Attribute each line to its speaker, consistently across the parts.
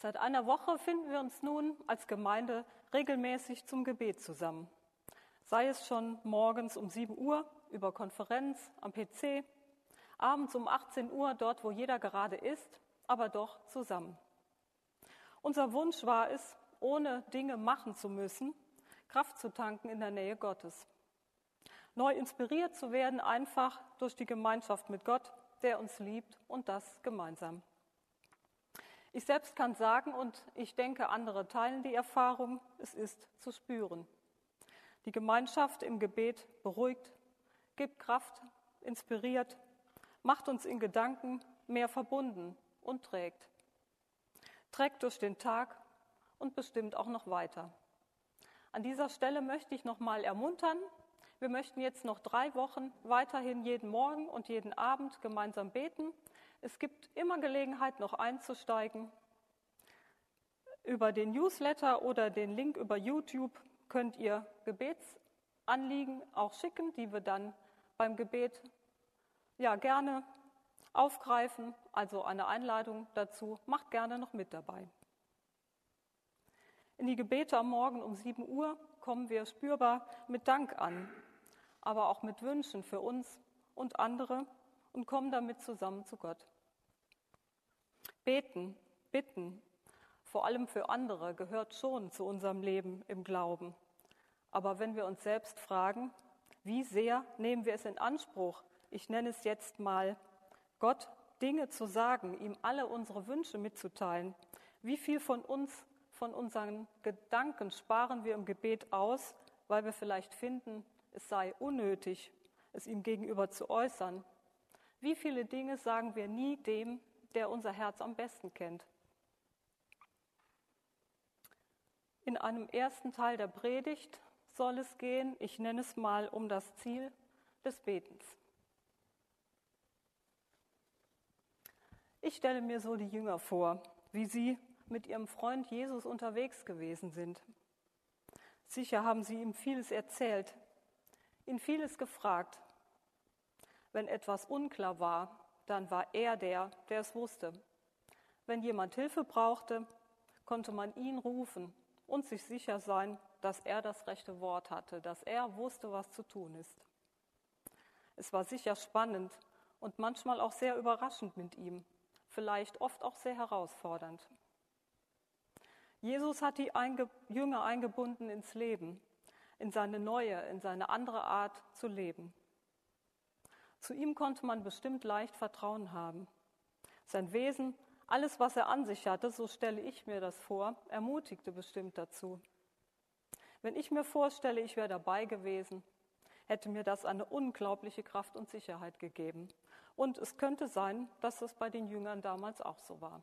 Speaker 1: Seit einer Woche finden wir uns nun als Gemeinde regelmäßig zum Gebet zusammen. Sei es schon morgens um 7 Uhr über Konferenz am PC, abends um 18 Uhr dort, wo jeder gerade ist, aber doch zusammen. Unser Wunsch war es, ohne Dinge machen zu müssen, Kraft zu tanken in der Nähe Gottes. Neu inspiriert zu werden, einfach durch die Gemeinschaft mit Gott, der uns liebt und das gemeinsam. Ich selbst kann sagen, und ich denke, andere teilen die Erfahrung, es ist zu spüren. Die Gemeinschaft im Gebet beruhigt, gibt Kraft, inspiriert, macht uns in Gedanken mehr verbunden und trägt. Trägt durch den Tag und bestimmt auch noch weiter. An dieser Stelle möchte ich noch mal ermuntern. Wir möchten jetzt noch drei Wochen weiterhin jeden Morgen und jeden Abend gemeinsam beten. Es gibt immer Gelegenheit, noch einzusteigen. Über den Newsletter oder den Link über YouTube könnt ihr Gebetsanliegen auch schicken, die wir dann beim Gebet ja gerne aufgreifen. Also eine Einladung dazu. Macht gerne noch mit dabei. In die Gebete am Morgen um 7 Uhr kommen wir spürbar mit Dank an, aber auch mit Wünschen für uns und andere und kommen damit zusammen zu Gott. Beten, bitten, vor allem für andere, gehört schon zu unserem Leben im Glauben. Aber wenn wir uns selbst fragen, wie sehr nehmen wir es in Anspruch, ich nenne es jetzt mal, Gott Dinge zu sagen, ihm alle unsere Wünsche mitzuteilen, wie viel von uns, von unseren Gedanken sparen wir im Gebet aus, weil wir vielleicht finden, es sei unnötig, es ihm gegenüber zu äußern. Wie viele Dinge sagen wir nie dem, der unser Herz am besten kennt? In einem ersten Teil der Predigt soll es gehen, ich nenne es mal um das Ziel des Betens. Ich stelle mir so die Jünger vor, wie sie mit ihrem Freund Jesus unterwegs gewesen sind. Sicher haben sie ihm vieles erzählt, ihn vieles gefragt. Wenn etwas unklar war, dann war er der, der es wusste. Wenn jemand Hilfe brauchte, konnte man ihn rufen und sich sicher sein, dass er das rechte Wort hatte, dass er wusste, was zu tun ist. Es war sicher spannend und manchmal auch sehr überraschend mit ihm, vielleicht oft auch sehr herausfordernd. Jesus hat die Jünger eingebunden ins Leben, in seine neue, in seine andere Art zu leben. Zu ihm konnte man bestimmt leicht Vertrauen haben. Sein Wesen, alles, was er an sich hatte, so stelle ich mir das vor, ermutigte bestimmt dazu. Wenn ich mir vorstelle, ich wäre dabei gewesen, hätte mir das eine unglaubliche Kraft und Sicherheit gegeben. Und es könnte sein, dass es bei den Jüngern damals auch so war.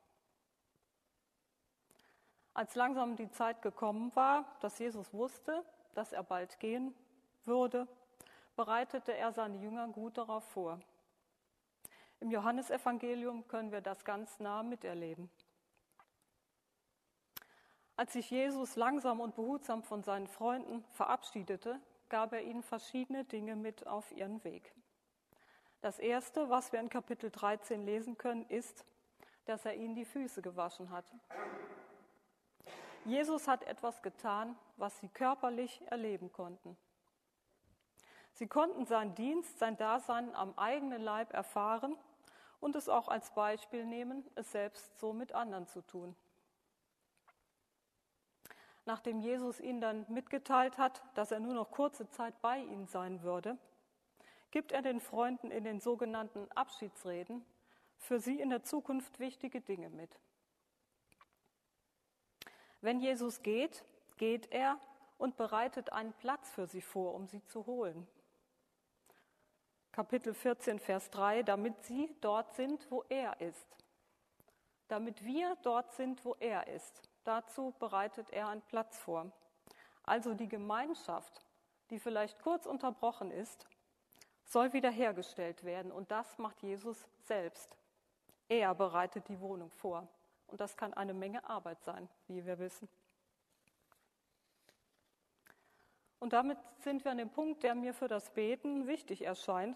Speaker 1: Als langsam die Zeit gekommen war, dass Jesus wusste, dass er bald gehen würde, bereitete er seine Jünger gut darauf vor. Im Johannesevangelium können wir das ganz nah miterleben. Als sich Jesus langsam und behutsam von seinen Freunden verabschiedete, gab er ihnen verschiedene Dinge mit auf ihren Weg. Das erste, was wir in Kapitel 13 lesen können, ist, dass er ihnen die Füße gewaschen hat. Jesus hat etwas getan, was sie körperlich erleben konnten. Sie konnten seinen Dienst, sein Dasein am eigenen Leib erfahren und es auch als Beispiel nehmen, es selbst so mit anderen zu tun nachdem Jesus ihnen dann mitgeteilt hat, dass er nur noch kurze Zeit bei ihnen sein würde, gibt er den Freunden in den sogenannten Abschiedsreden für sie in der Zukunft wichtige Dinge mit. Wenn Jesus geht, geht er und bereitet einen Platz für sie vor, um sie zu holen. Kapitel 14, Vers 3, damit sie dort sind, wo er ist. Damit wir dort sind, wo er ist. Dazu bereitet er einen Platz vor. Also die Gemeinschaft, die vielleicht kurz unterbrochen ist, soll wiederhergestellt werden. Und das macht Jesus selbst. Er bereitet die Wohnung vor. Und das kann eine Menge Arbeit sein, wie wir wissen. Und damit sind wir an dem Punkt, der mir für das Beten wichtig erscheint.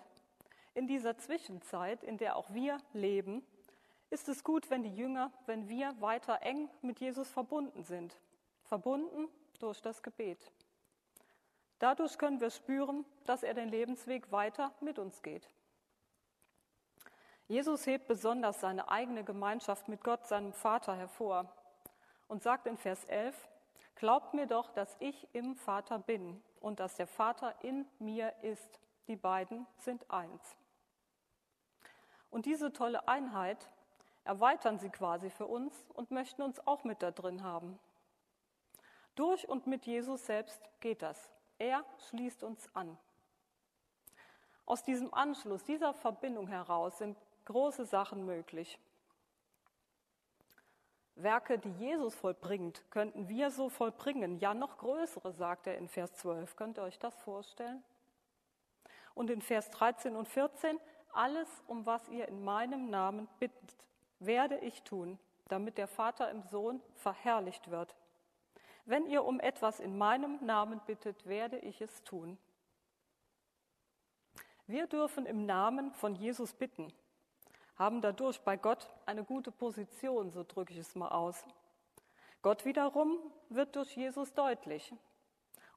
Speaker 1: In dieser Zwischenzeit, in der auch wir leben, ist es gut, wenn die Jünger, wenn wir weiter eng mit Jesus verbunden sind, verbunden durch das Gebet. Dadurch können wir spüren, dass er den Lebensweg weiter mit uns geht. Jesus hebt besonders seine eigene Gemeinschaft mit Gott, seinem Vater, hervor und sagt in Vers 11, Glaubt mir doch, dass ich im Vater bin und dass der Vater in mir ist. Die beiden sind eins. Und diese tolle Einheit erweitern sie quasi für uns und möchten uns auch mit da drin haben. Durch und mit Jesus selbst geht das. Er schließt uns an. Aus diesem Anschluss, dieser Verbindung heraus sind große Sachen möglich. Werke, die Jesus vollbringt, könnten wir so vollbringen. Ja, noch größere, sagt er in Vers 12. Könnt ihr euch das vorstellen? Und in Vers 13 und 14, alles, um was ihr in meinem Namen bittet, werde ich tun, damit der Vater im Sohn verherrlicht wird. Wenn ihr um etwas in meinem Namen bittet, werde ich es tun. Wir dürfen im Namen von Jesus bitten, haben dadurch bei Gott eine gute Position, so drücke ich es mal aus. Gott wiederum wird durch Jesus deutlich.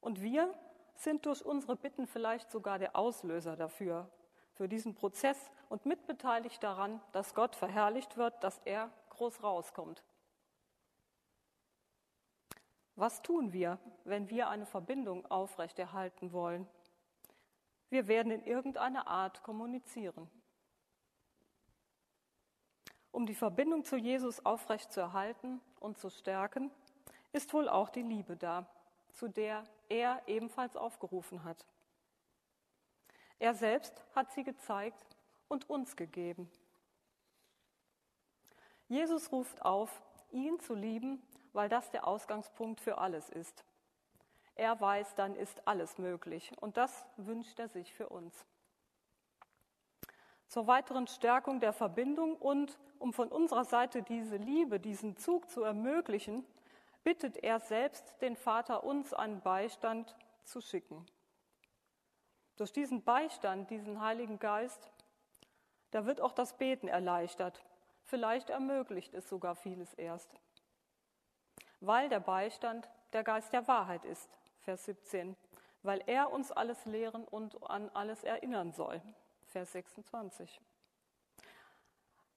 Speaker 1: Und wir sind durch unsere Bitten vielleicht sogar der Auslöser dafür, für diesen Prozess und mitbeteiligt daran, dass Gott verherrlicht wird, dass er groß rauskommt. Was tun wir, wenn wir eine Verbindung aufrechterhalten wollen? Wir werden in irgendeiner Art kommunizieren. Um die Verbindung zu Jesus aufrechtzuerhalten und zu stärken, ist wohl auch die Liebe da, zu der er ebenfalls aufgerufen hat. Er selbst hat sie gezeigt und uns gegeben. Jesus ruft auf, ihn zu lieben weil das der Ausgangspunkt für alles ist. Er weiß, dann ist alles möglich und das wünscht er sich für uns. Zur weiteren Stärkung der Verbindung und um von unserer Seite diese Liebe, diesen Zug zu ermöglichen, bittet er selbst den Vater, uns einen Beistand zu schicken. Durch diesen Beistand, diesen Heiligen Geist, da wird auch das Beten erleichtert. Vielleicht ermöglicht es sogar vieles erst weil der Beistand der Geist der Wahrheit ist, Vers 17, weil er uns alles lehren und an alles erinnern soll, Vers 26.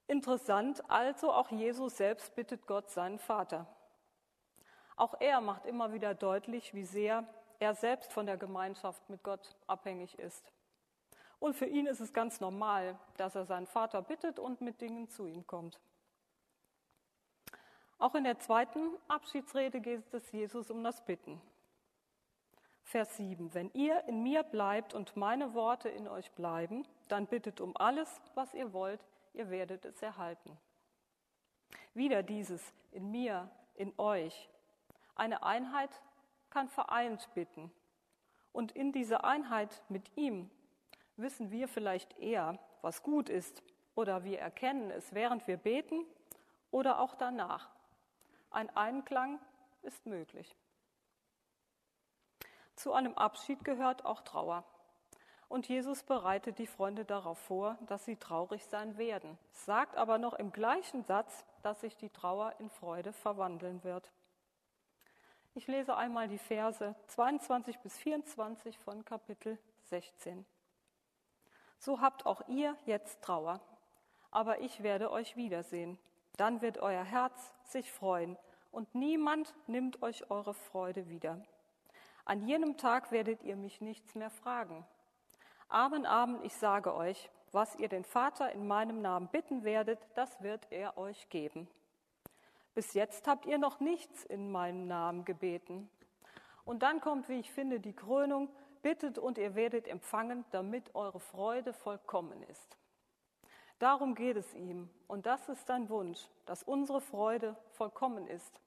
Speaker 1: Interessant, also auch Jesus selbst bittet Gott seinen Vater. Auch er macht immer wieder deutlich, wie sehr er selbst von der Gemeinschaft mit Gott abhängig ist. Und für ihn ist es ganz normal, dass er seinen Vater bittet und mit Dingen zu ihm kommt. Auch in der zweiten Abschiedsrede geht es Jesus um das Bitten. Vers 7. Wenn ihr in mir bleibt und meine Worte in euch bleiben, dann bittet um alles, was ihr wollt, ihr werdet es erhalten. Wieder dieses in mir, in euch. Eine Einheit kann vereint bitten. Und in dieser Einheit mit ihm wissen wir vielleicht eher, was gut ist, oder wir erkennen es, während wir beten oder auch danach. Ein Einklang ist möglich. Zu einem Abschied gehört auch Trauer. Und Jesus bereitet die Freunde darauf vor, dass sie traurig sein werden, sagt aber noch im gleichen Satz, dass sich die Trauer in Freude verwandeln wird. Ich lese einmal die Verse 22 bis 24 von Kapitel 16. So habt auch ihr jetzt Trauer, aber ich werde euch wiedersehen dann wird euer Herz sich freuen und niemand nimmt euch eure Freude wieder. An jenem Tag werdet ihr mich nichts mehr fragen. Amen, Amen, ich sage euch, was ihr den Vater in meinem Namen bitten werdet, das wird er euch geben. Bis jetzt habt ihr noch nichts in meinem Namen gebeten. Und dann kommt, wie ich finde, die Krönung, bittet und ihr werdet empfangen, damit eure Freude vollkommen ist. Darum geht es ihm. Und das ist sein Wunsch, dass unsere Freude vollkommen ist.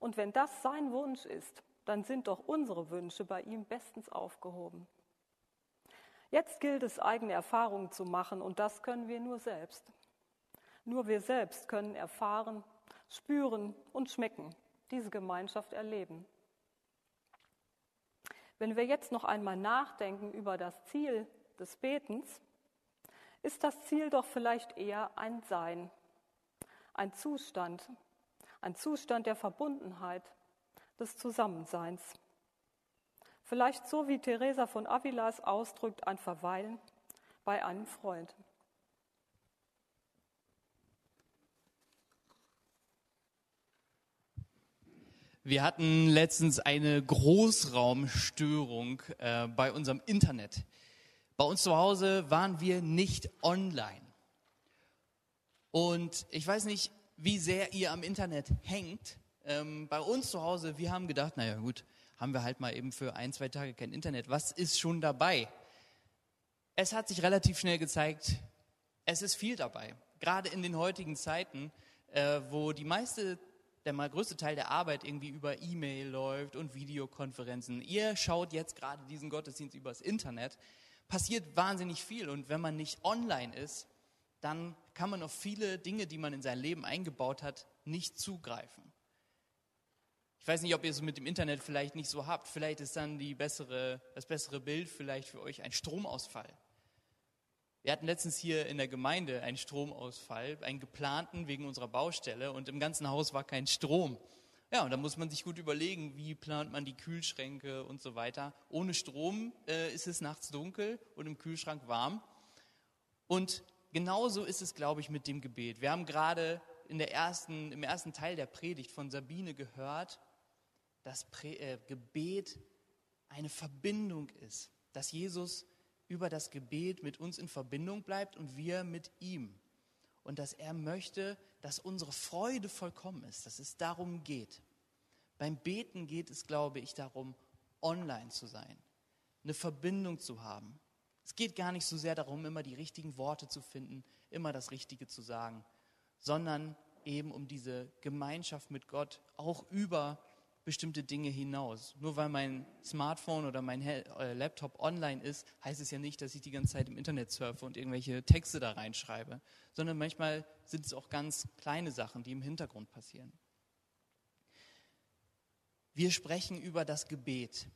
Speaker 1: Und wenn das sein Wunsch ist, dann sind doch unsere Wünsche bei ihm bestens aufgehoben. Jetzt gilt es, eigene Erfahrungen zu machen, und das können wir nur selbst. Nur wir selbst können erfahren, spüren und schmecken, diese Gemeinschaft erleben. Wenn wir jetzt noch einmal nachdenken über das Ziel des Betens, ist das Ziel doch vielleicht eher ein Sein, ein Zustand, ein Zustand der Verbundenheit, des Zusammenseins. Vielleicht so wie Teresa von Avila es ausdrückt, ein Verweilen bei einem Freund.
Speaker 2: Wir hatten letztens eine Großraumstörung äh, bei unserem Internet. Bei uns zu Hause waren wir nicht online. Und ich weiß nicht, wie sehr ihr am Internet hängt. Ähm, bei uns zu Hause, wir haben gedacht, naja gut, haben wir halt mal eben für ein, zwei Tage kein Internet. Was ist schon dabei? Es hat sich relativ schnell gezeigt, es ist viel dabei. Gerade in den heutigen Zeiten, äh, wo die meiste, der mal größte Teil der Arbeit irgendwie über E-Mail läuft und Videokonferenzen. Ihr schaut jetzt gerade diesen Gottesdienst übers Internet. Passiert wahnsinnig viel und wenn man nicht online ist, dann kann man auf viele Dinge, die man in sein Leben eingebaut hat, nicht zugreifen. Ich weiß nicht, ob ihr es mit dem Internet vielleicht nicht so habt. Vielleicht ist dann die bessere, das bessere Bild vielleicht für euch ein Stromausfall. Wir hatten letztens hier in der Gemeinde einen Stromausfall, einen geplanten wegen unserer Baustelle und im ganzen Haus war kein Strom. Ja, und da muss man sich gut überlegen, wie plant man die Kühlschränke und so weiter. Ohne Strom äh, ist es nachts dunkel und im Kühlschrank warm. Und genauso ist es, glaube ich, mit dem Gebet. Wir haben gerade in der ersten, im ersten Teil der Predigt von Sabine gehört, dass Prä äh, Gebet eine Verbindung ist, dass Jesus über das Gebet mit uns in Verbindung bleibt und wir mit ihm. Und dass er möchte, dass unsere Freude vollkommen ist, dass es darum geht. Beim Beten geht es, glaube ich, darum, online zu sein, eine Verbindung zu haben. Es geht gar nicht so sehr darum, immer die richtigen Worte zu finden, immer das Richtige zu sagen, sondern eben um diese Gemeinschaft mit Gott auch über bestimmte Dinge hinaus. Nur weil mein Smartphone oder mein äh, Laptop online ist, heißt es ja nicht, dass ich die ganze Zeit im Internet surfe und irgendwelche Texte da reinschreibe, sondern manchmal sind es auch ganz kleine Sachen, die im Hintergrund passieren. Wir sprechen über das Gebet.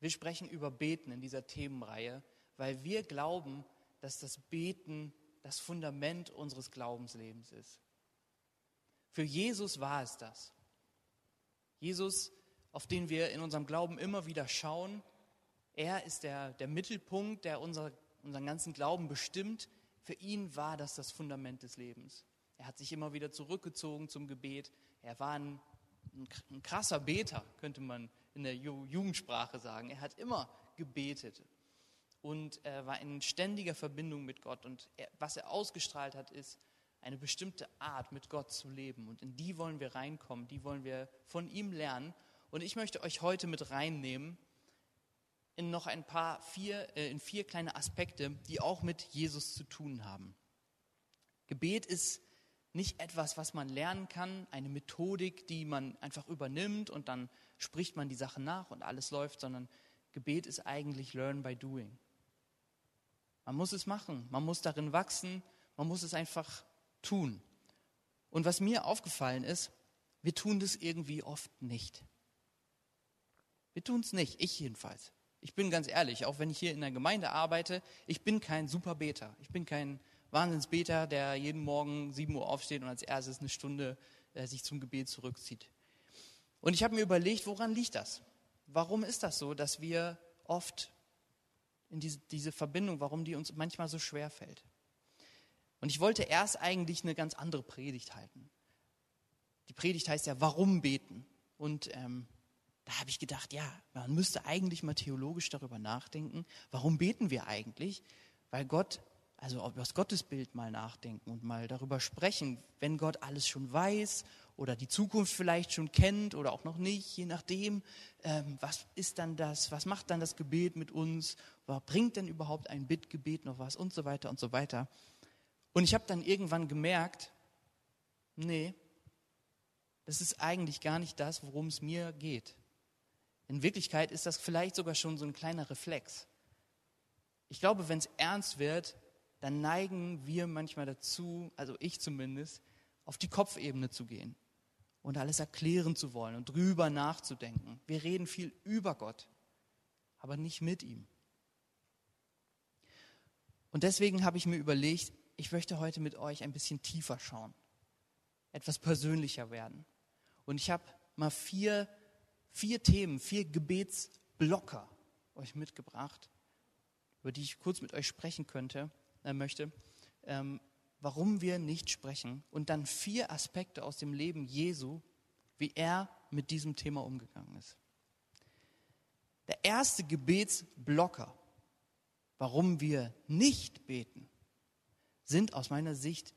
Speaker 2: Wir sprechen über Beten in dieser Themenreihe, weil wir glauben, dass das Beten das Fundament unseres Glaubenslebens ist. Für Jesus war es das. Jesus auf den wir in unserem Glauben immer wieder schauen. Er ist der, der Mittelpunkt, der unser, unseren ganzen Glauben bestimmt. Für ihn war das das Fundament des Lebens. Er hat sich immer wieder zurückgezogen zum Gebet. Er war ein, ein krasser Beter, könnte man in der Jugendsprache sagen. Er hat immer gebetet und er war in ständiger Verbindung mit Gott. Und er, was er ausgestrahlt hat, ist eine bestimmte Art, mit Gott zu leben. Und in die wollen wir reinkommen, die wollen wir von ihm lernen. Und ich möchte euch heute mit reinnehmen in noch ein paar vier, äh, in vier kleine Aspekte, die auch mit Jesus zu tun haben. Gebet ist nicht etwas, was man lernen kann, eine Methodik, die man einfach übernimmt und dann spricht man die Sachen nach und alles läuft, sondern Gebet ist eigentlich Learn by Doing. Man muss es machen, man muss darin wachsen, man muss es einfach tun. Und was mir aufgefallen ist, wir tun das irgendwie oft nicht. Wir tun es nicht, ich jedenfalls. Ich bin ganz ehrlich, auch wenn ich hier in der Gemeinde arbeite, ich bin kein Superbeter. Ich bin kein Wahnsinnsbeter, der jeden Morgen 7 Uhr aufsteht und als erstes eine Stunde äh, sich zum Gebet zurückzieht. Und ich habe mir überlegt, woran liegt das? Warum ist das so, dass wir oft in diese, diese Verbindung, warum die uns manchmal so schwer fällt? Und ich wollte erst eigentlich eine ganz andere Predigt halten. Die Predigt heißt ja, warum beten? Und ähm, da habe ich gedacht, ja, man müsste eigentlich mal theologisch darüber nachdenken, warum beten wir eigentlich? Weil Gott, also über das Gottesbild mal nachdenken und mal darüber sprechen, wenn Gott alles schon weiß oder die Zukunft vielleicht schon kennt oder auch noch nicht, je nachdem, ähm, was ist dann das, was macht dann das Gebet mit uns, bringt denn überhaupt ein Bittgebet noch was und so weiter und so weiter. Und ich habe dann irgendwann gemerkt, nee, das ist eigentlich gar nicht das, worum es mir geht. In Wirklichkeit ist das vielleicht sogar schon so ein kleiner Reflex. Ich glaube, wenn es ernst wird, dann neigen wir manchmal dazu, also ich zumindest, auf die Kopfebene zu gehen und alles erklären zu wollen und drüber nachzudenken. Wir reden viel über Gott, aber nicht mit ihm. Und deswegen habe ich mir überlegt, ich möchte heute mit euch ein bisschen tiefer schauen. etwas persönlicher werden. Und ich habe mal vier, vier Themen, vier Gebetsblocker euch mitgebracht, über die ich kurz mit euch sprechen könnte, äh, möchte, ähm, warum wir nicht sprechen. Und dann vier Aspekte aus dem Leben Jesu, wie er mit diesem Thema umgegangen ist. Der erste Gebetsblocker, warum wir nicht beten, sind aus meiner Sicht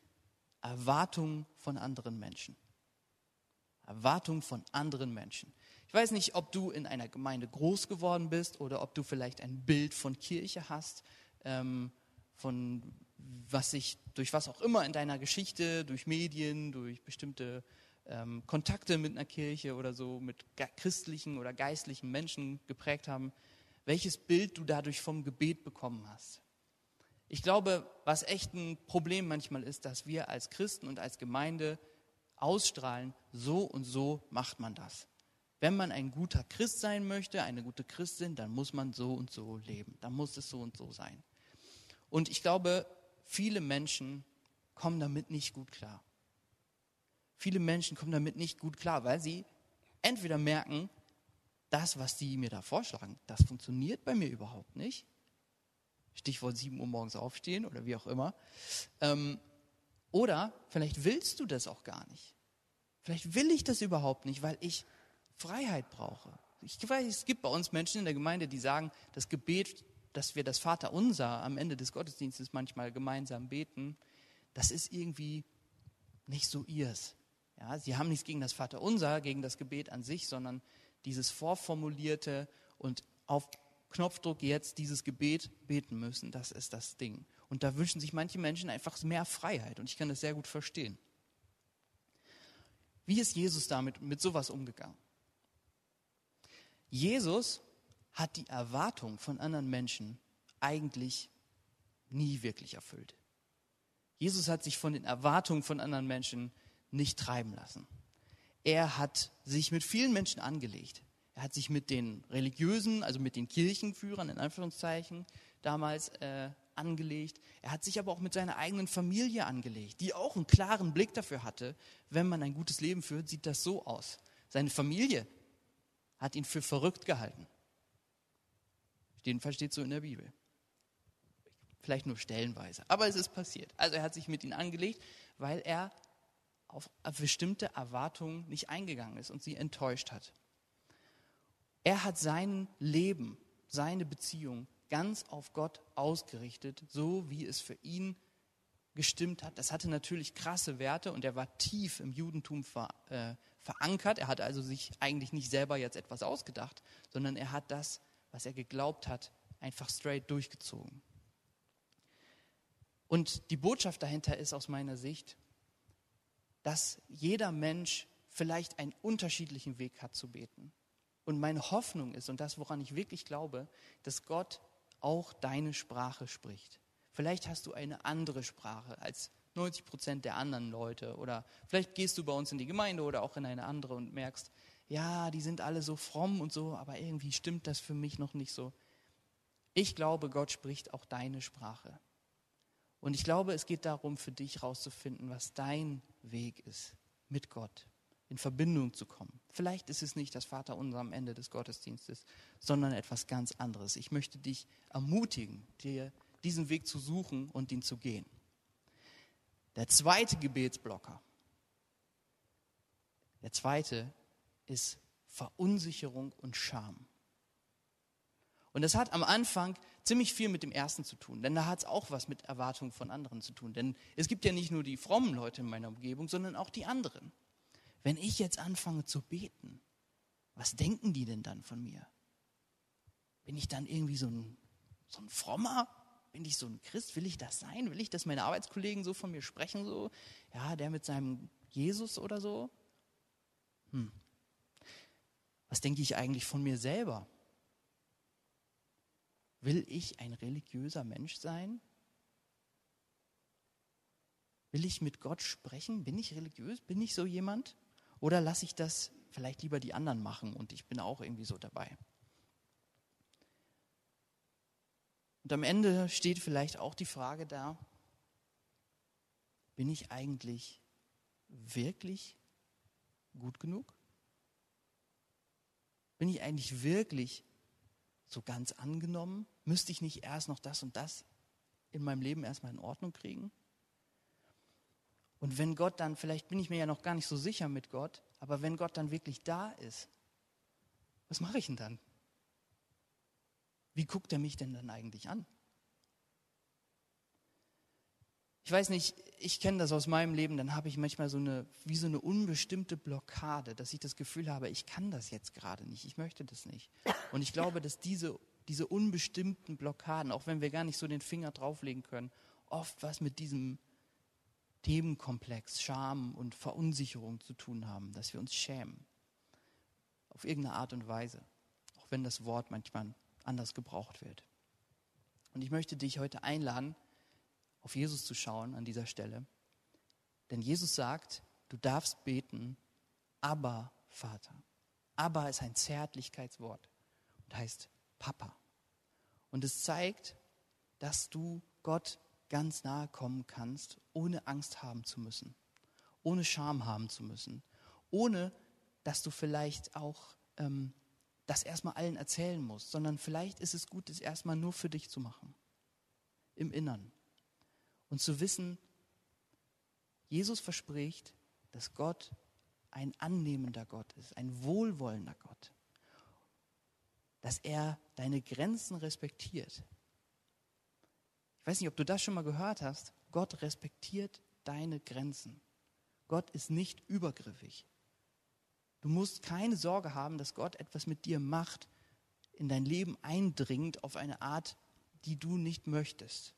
Speaker 2: Erwartungen von anderen Menschen. Erwartungen von anderen Menschen. Ich weiß nicht, ob du in einer Gemeinde groß geworden bist oder ob du vielleicht ein Bild von Kirche hast, ähm, von was sich durch was auch immer in deiner Geschichte, durch Medien, durch bestimmte ähm, Kontakte mit einer Kirche oder so, mit christlichen oder geistlichen Menschen geprägt haben, welches Bild du dadurch vom Gebet bekommen hast. Ich glaube, was echt ein Problem manchmal ist, dass wir als Christen und als Gemeinde ausstrahlen, so und so macht man das. Wenn man ein guter Christ sein möchte, eine gute Christin, dann muss man so und so leben. Dann muss es so und so sein. Und ich glaube, viele Menschen kommen damit nicht gut klar. Viele Menschen kommen damit nicht gut klar, weil sie entweder merken, das, was die mir da vorschlagen, das funktioniert bei mir überhaupt nicht. Stichwort 7 Uhr morgens aufstehen oder wie auch immer. Ähm, oder vielleicht willst du das auch gar nicht. Vielleicht will ich das überhaupt nicht, weil ich Freiheit brauche. Ich weiß, es gibt bei uns Menschen in der Gemeinde, die sagen, das Gebet, dass wir das Vaterunser am Ende des Gottesdienstes manchmal gemeinsam beten, das ist irgendwie nicht so ihrs. Ja, sie haben nichts gegen das Vaterunser, gegen das Gebet an sich, sondern dieses vorformulierte und auf Knopfdruck jetzt dieses Gebet beten müssen, das ist das Ding. Und da wünschen sich manche Menschen einfach mehr Freiheit und ich kann das sehr gut verstehen. Wie ist Jesus damit mit sowas umgegangen? Jesus hat die Erwartung von anderen Menschen eigentlich nie wirklich erfüllt. Jesus hat sich von den Erwartungen von anderen Menschen nicht treiben lassen. Er hat sich mit vielen Menschen angelegt. Er hat sich mit den religiösen, also mit den Kirchenführern in Anführungszeichen damals äh, angelegt. Er hat sich aber auch mit seiner eigenen Familie angelegt, die auch einen klaren Blick dafür hatte, wenn man ein gutes Leben führt, sieht das so aus. Seine Familie hat ihn für verrückt gehalten. Jedenfalls steht so in der Bibel. Vielleicht nur stellenweise, aber es ist passiert. Also er hat sich mit ihnen angelegt, weil er auf bestimmte Erwartungen nicht eingegangen ist und sie enttäuscht hat. Er hat sein Leben, seine Beziehung ganz auf Gott ausgerichtet, so wie es für ihn gestimmt hat. Das hatte natürlich krasse Werte und er war tief im Judentum ver, äh, verankert. Er hat also sich eigentlich nicht selber jetzt etwas ausgedacht, sondern er hat das, was er geglaubt hat, einfach straight durchgezogen. Und die Botschaft dahinter ist aus meiner Sicht, dass jeder Mensch vielleicht einen unterschiedlichen Weg hat zu beten. Und meine Hoffnung ist, und das, woran ich wirklich glaube, dass Gott auch deine Sprache spricht. Vielleicht hast du eine andere Sprache als 90 Prozent der anderen Leute. Oder vielleicht gehst du bei uns in die Gemeinde oder auch in eine andere und merkst, ja, die sind alle so fromm und so, aber irgendwie stimmt das für mich noch nicht so. Ich glaube, Gott spricht auch deine Sprache. Und ich glaube, es geht darum, für dich herauszufinden, was dein Weg ist mit Gott in Verbindung zu kommen. Vielleicht ist es nicht das Vaterunser am Ende des Gottesdienstes, sondern etwas ganz anderes. Ich möchte dich ermutigen, dir diesen Weg zu suchen und ihn zu gehen. Der zweite Gebetsblocker, der zweite ist Verunsicherung und Scham. Und das hat am Anfang ziemlich viel mit dem ersten zu tun, denn da hat es auch was mit Erwartungen von anderen zu tun. Denn es gibt ja nicht nur die frommen Leute in meiner Umgebung, sondern auch die anderen wenn ich jetzt anfange zu beten, was denken die denn dann von mir? Bin ich dann irgendwie so ein, so ein frommer? Bin ich so ein Christ? Will ich das sein? Will ich, dass meine Arbeitskollegen so von mir sprechen? So, ja, der mit seinem Jesus oder so? Hm. Was denke ich eigentlich von mir selber? Will ich ein religiöser Mensch sein? Will ich mit Gott sprechen? Bin ich religiös? Bin ich so jemand? Oder lasse ich das vielleicht lieber die anderen machen und ich bin auch irgendwie so dabei? Und am Ende steht vielleicht auch die Frage da, bin ich eigentlich wirklich gut genug? Bin ich eigentlich wirklich so ganz angenommen? Müsste ich nicht erst noch das und das in meinem Leben erstmal in Ordnung kriegen? Und wenn Gott dann, vielleicht bin ich mir ja noch gar nicht so sicher mit Gott, aber wenn Gott dann wirklich da ist, was mache ich denn dann? Wie guckt er mich denn dann eigentlich an? Ich weiß nicht, ich kenne das aus meinem Leben, dann habe ich manchmal so eine, wie so eine unbestimmte Blockade, dass ich das Gefühl habe, ich kann das jetzt gerade nicht, ich möchte das nicht. Und ich glaube, dass diese, diese unbestimmten Blockaden, auch wenn wir gar nicht so den Finger drauflegen können, oft was mit diesem Themenkomplex Scham und Verunsicherung zu tun haben, dass wir uns schämen. Auf irgendeine Art und Weise, auch wenn das Wort manchmal anders gebraucht wird. Und ich möchte dich heute einladen, auf Jesus zu schauen an dieser Stelle. Denn Jesus sagt, du darfst beten, aber Vater. Aber ist ein Zärtlichkeitswort und heißt Papa. Und es zeigt, dass du Gott ganz nahe kommen kannst, ohne Angst haben zu müssen, ohne Scham haben zu müssen, ohne dass du vielleicht auch ähm, das erstmal allen erzählen musst, sondern vielleicht ist es gut, es erstmal nur für dich zu machen, im Innern und zu wissen, Jesus verspricht, dass Gott ein annehmender Gott ist, ein wohlwollender Gott, dass er deine Grenzen respektiert. Ich weiß nicht, ob du das schon mal gehört hast. Gott respektiert deine Grenzen. Gott ist nicht übergriffig. Du musst keine Sorge haben, dass Gott etwas mit dir macht, in dein Leben eindringt auf eine Art, die du nicht möchtest.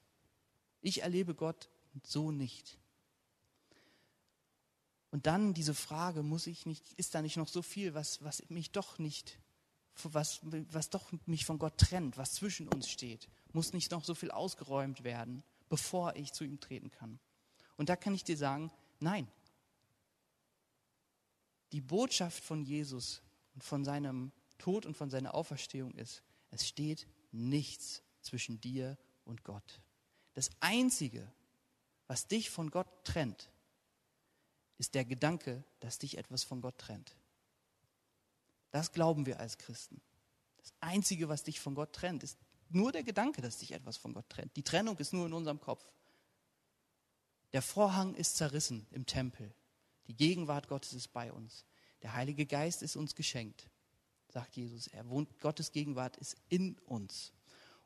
Speaker 2: Ich erlebe Gott so nicht. Und dann diese Frage, muss ich nicht, ist da nicht noch so viel, was, was mich doch nicht, was, was doch mich von Gott trennt, was zwischen uns steht? Muss nicht noch so viel ausgeräumt werden, bevor ich zu ihm treten kann? Und da kann ich dir sagen, nein. Die Botschaft von Jesus und von seinem Tod und von seiner Auferstehung ist, es steht nichts zwischen dir und Gott. Das Einzige, was dich von Gott trennt, ist der Gedanke, dass dich etwas von Gott trennt. Das glauben wir als Christen. Das Einzige, was dich von Gott trennt, ist nur der Gedanke, dass dich etwas von Gott trennt. Die Trennung ist nur in unserem Kopf. Der Vorhang ist zerrissen im Tempel. Die Gegenwart Gottes ist bei uns. Der Heilige Geist ist uns geschenkt, sagt Jesus. Er wohnt, Gottes Gegenwart ist in uns.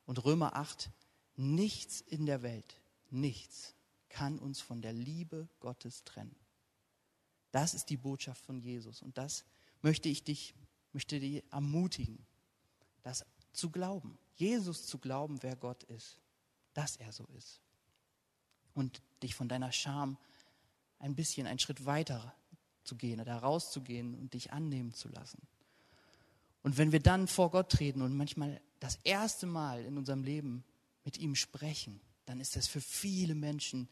Speaker 2: Und Römer 8 Nichts in der Welt, nichts kann uns von der Liebe Gottes trennen. Das ist die Botschaft von Jesus und das möchte ich dich, möchte dich ermutigen, das zu glauben, Jesus zu glauben, wer Gott ist, dass er so ist. Und dich von deiner Scham ein bisschen einen Schritt weiter zu gehen, da rauszugehen und dich annehmen zu lassen. Und wenn wir dann vor Gott treten und manchmal das erste Mal in unserem Leben mit ihm sprechen, dann ist das für viele Menschen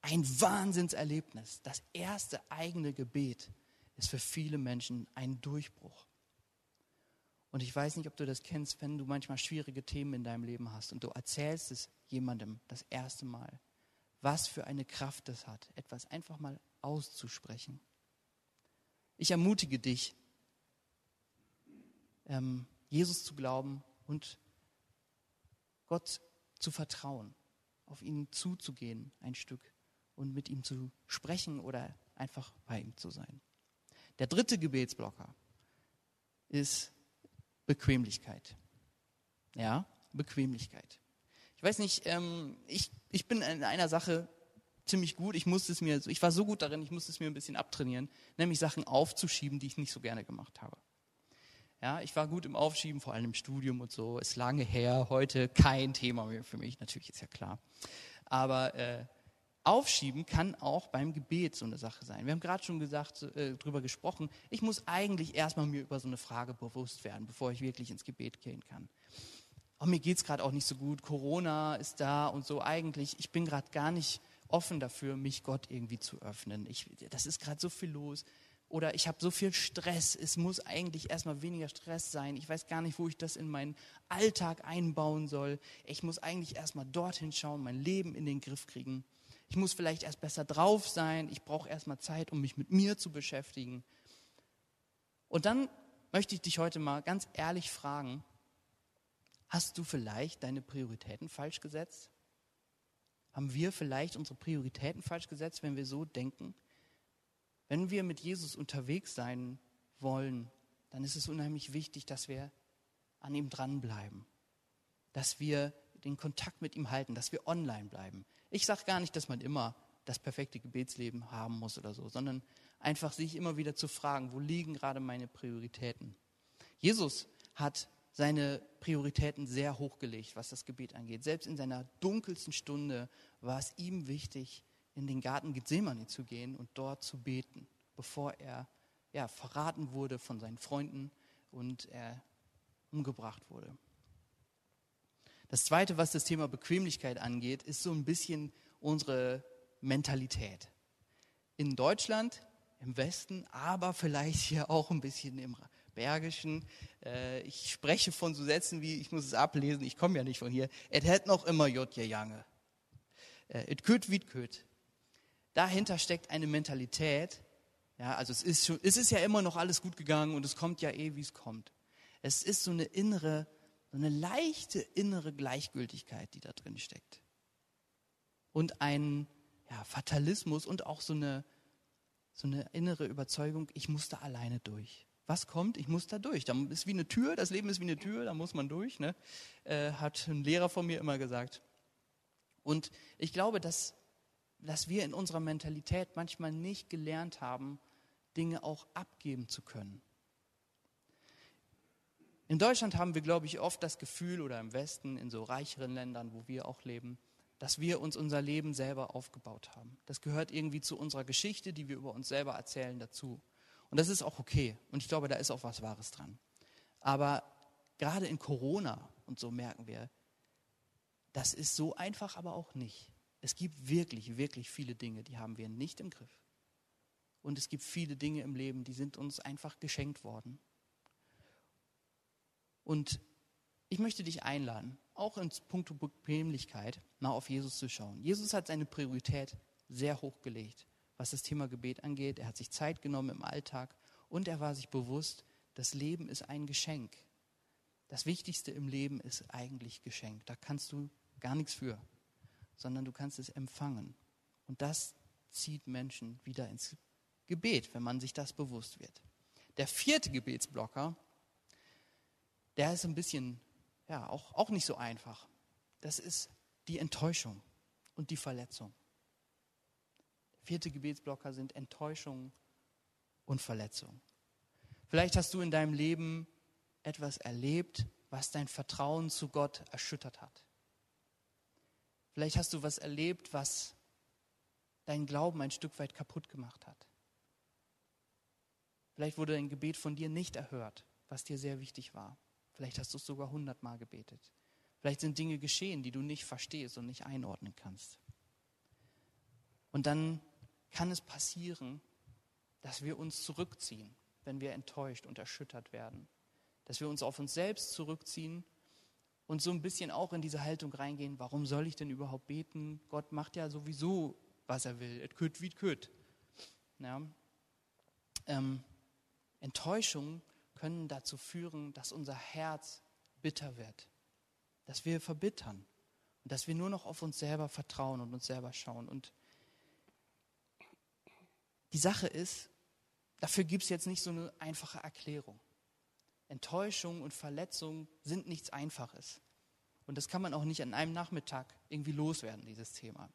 Speaker 2: ein Wahnsinnserlebnis. Das erste eigene Gebet ist für viele Menschen ein Durchbruch. Und ich weiß nicht, ob du das kennst, wenn du manchmal schwierige Themen in deinem Leben hast und du erzählst es jemandem das erste Mal, was für eine Kraft das hat, etwas einfach mal auszusprechen. Ich ermutige dich, ähm, Jesus zu glauben und Gott zu vertrauen, auf ihn zuzugehen ein Stück und mit ihm zu sprechen oder einfach bei ihm zu sein. Der dritte Gebetsblocker ist Bequemlichkeit. Ja, Bequemlichkeit. Ich weiß nicht, ähm, ich, ich bin in einer Sache ziemlich gut. Ich musste es mir, ich war so gut darin, ich musste es mir ein bisschen abtrainieren, nämlich Sachen aufzuschieben, die ich nicht so gerne gemacht habe. Ja, ich war gut im Aufschieben, vor allem im Studium und so. Ist lange her, heute kein Thema mehr für mich, natürlich ist ja klar. Aber äh, Aufschieben kann auch beim Gebet so eine Sache sein. Wir haben gerade schon gesagt, äh, drüber gesprochen. Ich muss eigentlich erstmal mir über so eine Frage bewusst werden, bevor ich wirklich ins Gebet gehen kann. Oh, mir geht's gerade auch nicht so gut. Corona ist da und so. Eigentlich, ich bin gerade gar nicht offen dafür, mich Gott irgendwie zu öffnen. Ich, das ist gerade so viel los oder ich habe so viel Stress, es muss eigentlich erstmal weniger Stress sein. Ich weiß gar nicht, wo ich das in meinen Alltag einbauen soll. Ich muss eigentlich erstmal dorthin schauen, mein Leben in den Griff kriegen. Ich muss vielleicht erst besser drauf sein, ich brauche erstmal Zeit, um mich mit mir zu beschäftigen. Und dann möchte ich dich heute mal ganz ehrlich fragen, hast du vielleicht deine Prioritäten falsch gesetzt? Haben wir vielleicht unsere Prioritäten falsch gesetzt, wenn wir so denken? Wenn wir mit Jesus unterwegs sein wollen, dann ist es unheimlich wichtig, dass wir an ihm dranbleiben, dass wir den Kontakt mit ihm halten, dass wir online bleiben. Ich sage gar nicht, dass man immer das perfekte Gebetsleben haben muss oder so, sondern einfach sich immer wieder zu fragen, wo liegen gerade meine Prioritäten? Jesus hat seine Prioritäten sehr hochgelegt, was das Gebet angeht. Selbst in seiner dunkelsten Stunde war es ihm wichtig, in den Garten Gethsemane zu gehen und dort zu beten, bevor er ja, verraten wurde von seinen Freunden und er umgebracht wurde. Das Zweite, was das Thema Bequemlichkeit angeht, ist so ein bisschen unsere Mentalität. In Deutschland, im Westen, aber vielleicht hier auch ein bisschen im Bergischen. Äh, ich spreche von so Sätzen wie, ich muss es ablesen, ich komme ja nicht von hier, et hätt noch immer jod je jange. Et küt wie küt. Dahinter steckt eine Mentalität, ja, also es ist, schon, es ist ja immer noch alles gut gegangen und es kommt ja eh, wie es kommt. Es ist so eine innere, so eine leichte innere Gleichgültigkeit, die da drin steckt. Und ein ja, Fatalismus und auch so eine, so eine innere Überzeugung, ich muss da alleine durch. Was kommt? Ich muss da durch. Da ist wie eine Tür, das Leben ist wie eine Tür, da muss man durch, ne? äh, hat ein Lehrer von mir immer gesagt. Und ich glaube, dass, dass wir in unserer Mentalität manchmal nicht gelernt haben, Dinge auch abgeben zu können. In Deutschland haben wir, glaube ich, oft das Gefühl, oder im Westen, in so reicheren Ländern, wo wir auch leben, dass wir uns unser Leben selber aufgebaut haben. Das gehört irgendwie zu unserer Geschichte, die wir über uns selber erzählen, dazu. Und das ist auch okay. Und ich glaube, da ist auch was Wahres dran. Aber gerade in Corona und so merken wir, das ist so einfach aber auch nicht. Es gibt wirklich, wirklich viele Dinge, die haben wir nicht im Griff. Und es gibt viele Dinge im Leben, die sind uns einfach geschenkt worden. Und ich möchte dich einladen, auch ins Punkt Bequemlichkeit mal auf Jesus zu schauen. Jesus hat seine Priorität sehr hoch gelegt, was das Thema Gebet angeht. Er hat sich Zeit genommen im Alltag und er war sich bewusst, das Leben ist ein Geschenk. Das Wichtigste im Leben ist eigentlich Geschenk. Da kannst du gar nichts für, sondern du kannst es empfangen. Und das zieht Menschen wieder ins Gebet, wenn man sich das bewusst wird. Der vierte Gebetsblocker der ist ein bisschen, ja, auch, auch nicht so einfach. Das ist die Enttäuschung und die Verletzung. Der vierte Gebetsblocker sind Enttäuschung und Verletzung. Vielleicht hast du in deinem Leben etwas erlebt, was dein Vertrauen zu Gott erschüttert hat. Vielleicht hast du was erlebt, was deinen Glauben ein Stück weit kaputt gemacht hat. Vielleicht wurde ein Gebet von dir nicht erhört, was dir sehr wichtig war. Vielleicht hast du es sogar hundertmal gebetet. Vielleicht sind Dinge geschehen, die du nicht verstehst und nicht einordnen kannst. Und dann kann es passieren, dass wir uns zurückziehen, wenn wir enttäuscht und erschüttert werden. Dass wir uns auf uns selbst zurückziehen und so ein bisschen auch in diese Haltung reingehen, warum soll ich denn überhaupt beten? Gott macht ja sowieso, was er will. Et kütt wie kütt. Ja. Ähm, Enttäuschung können dazu führen, dass unser Herz bitter wird, dass wir verbittern und dass wir nur noch auf uns selber vertrauen und uns selber schauen. Und die Sache ist, dafür gibt es jetzt nicht so eine einfache Erklärung. Enttäuschung und Verletzung sind nichts Einfaches. Und das kann man auch nicht an einem Nachmittag irgendwie loswerden, dieses Thema.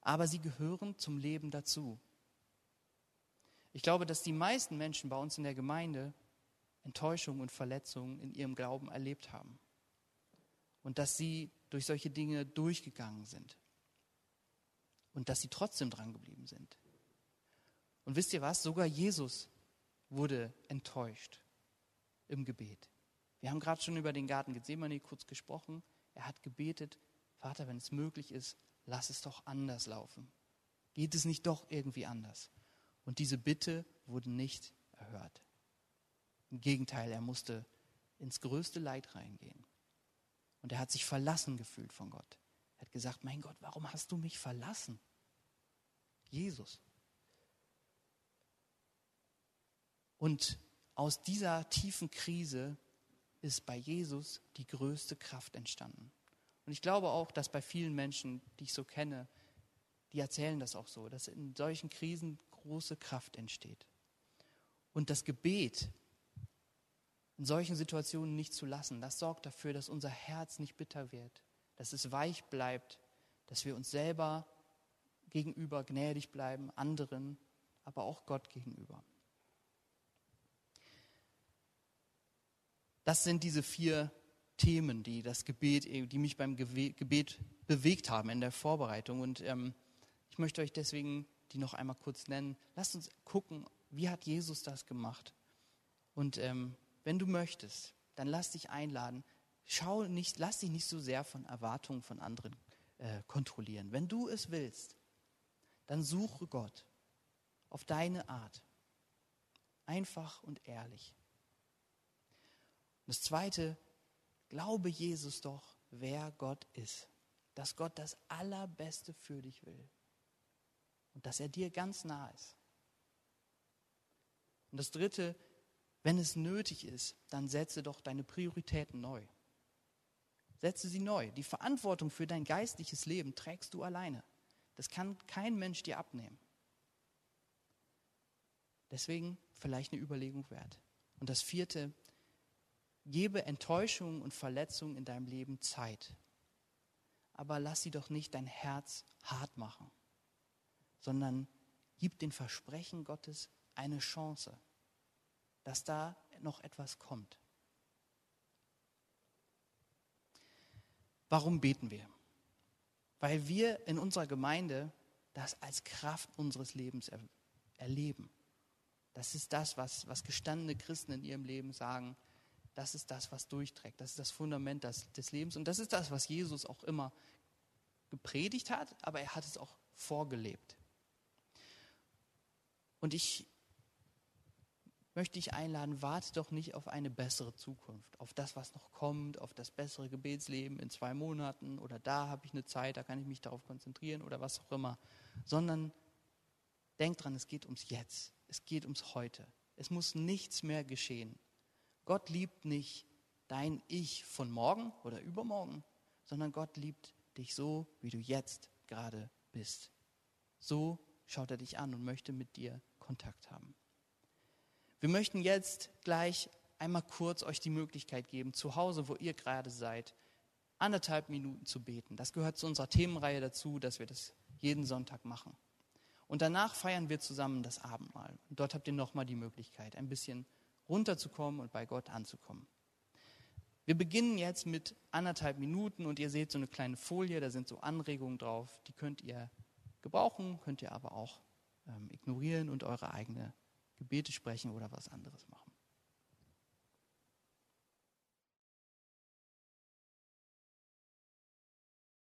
Speaker 2: Aber sie gehören zum Leben dazu. Ich glaube, dass die meisten Menschen bei uns in der Gemeinde Enttäuschung und Verletzung in ihrem Glauben erlebt haben. Und dass sie durch solche Dinge durchgegangen sind. Und dass sie trotzdem dran geblieben sind. Und wisst ihr was? Sogar Jesus wurde enttäuscht im Gebet. Wir haben gerade schon über den Garten Gethsemane kurz gesprochen. Er hat gebetet, Vater, wenn es möglich ist, lass es doch anders laufen. Geht es nicht doch irgendwie anders? Und diese Bitte wurde nicht erhört. Im Gegenteil, er musste ins größte Leid reingehen. Und er hat sich verlassen gefühlt von Gott. Er hat gesagt, mein Gott, warum hast du mich verlassen? Jesus. Und aus dieser tiefen Krise ist bei Jesus die größte Kraft entstanden. Und ich glaube auch, dass bei vielen Menschen, die ich so kenne, die erzählen das auch so, dass in solchen Krisen große Kraft entsteht. Und das Gebet in solchen Situationen nicht zu lassen, das sorgt dafür, dass unser Herz nicht bitter wird, dass es weich bleibt, dass wir uns selber gegenüber gnädig bleiben, anderen, aber auch Gott gegenüber. Das sind diese vier Themen, die das Gebet, die mich beim Gebet bewegt haben in der Vorbereitung. Und ähm, ich möchte euch deswegen die noch einmal kurz nennen. Lasst uns gucken, wie hat Jesus das gemacht? Und ähm, wenn du möchtest, dann lass dich einladen. Schau nicht, lass dich nicht so sehr von Erwartungen von anderen äh, kontrollieren. Wenn du es willst, dann suche Gott auf deine Art. Einfach und ehrlich. Und das Zweite, glaube Jesus doch, wer Gott ist. Dass Gott das Allerbeste für dich will. Und dass er dir ganz nah ist. Und das Dritte, wenn es nötig ist, dann setze doch deine Prioritäten neu. Setze sie neu. Die Verantwortung für dein geistliches Leben trägst du alleine. Das kann kein Mensch dir abnehmen. Deswegen vielleicht eine Überlegung wert. Und das vierte, gebe Enttäuschungen und Verletzungen in deinem Leben Zeit. Aber lass sie doch nicht dein Herz hart machen, sondern gib den Versprechen Gottes eine Chance, dass da noch etwas kommt. Warum beten wir? weil wir in unserer Gemeinde das als Kraft unseres Lebens er erleben. Das ist das, was, was gestandene Christen in ihrem Leben sagen. Das ist das, was durchträgt. Das ist das Fundament des, des Lebens. Und das ist das, was Jesus auch immer gepredigt hat, aber er hat es auch vorgelebt. Und ich möchte ich einladen, warte doch nicht auf eine bessere Zukunft, auf das, was noch kommt, auf das bessere Gebetsleben in zwei Monaten oder da habe ich eine Zeit, da kann ich mich darauf konzentrieren oder was auch immer, sondern denk dran, es geht ums Jetzt, es geht ums Heute. Es muss nichts mehr geschehen. Gott liebt nicht dein Ich von morgen oder übermorgen, sondern Gott liebt dich so, wie du jetzt gerade bist. So schaut er dich an und möchte mit dir Kontakt haben. Wir möchten jetzt gleich einmal kurz euch die Möglichkeit geben, zu Hause, wo ihr gerade seid, anderthalb Minuten zu beten. Das gehört zu unserer Themenreihe dazu, dass wir das jeden Sonntag machen. Und danach feiern wir zusammen das Abendmahl. Und dort habt ihr nochmal die Möglichkeit, ein bisschen runterzukommen und bei Gott anzukommen. Wir beginnen jetzt mit anderthalb Minuten und ihr seht so eine kleine Folie, da sind so Anregungen drauf, die könnt ihr gebrauchen, könnt ihr aber auch ähm, ignorieren und eure eigene Gebete sprechen oder was anderes machen.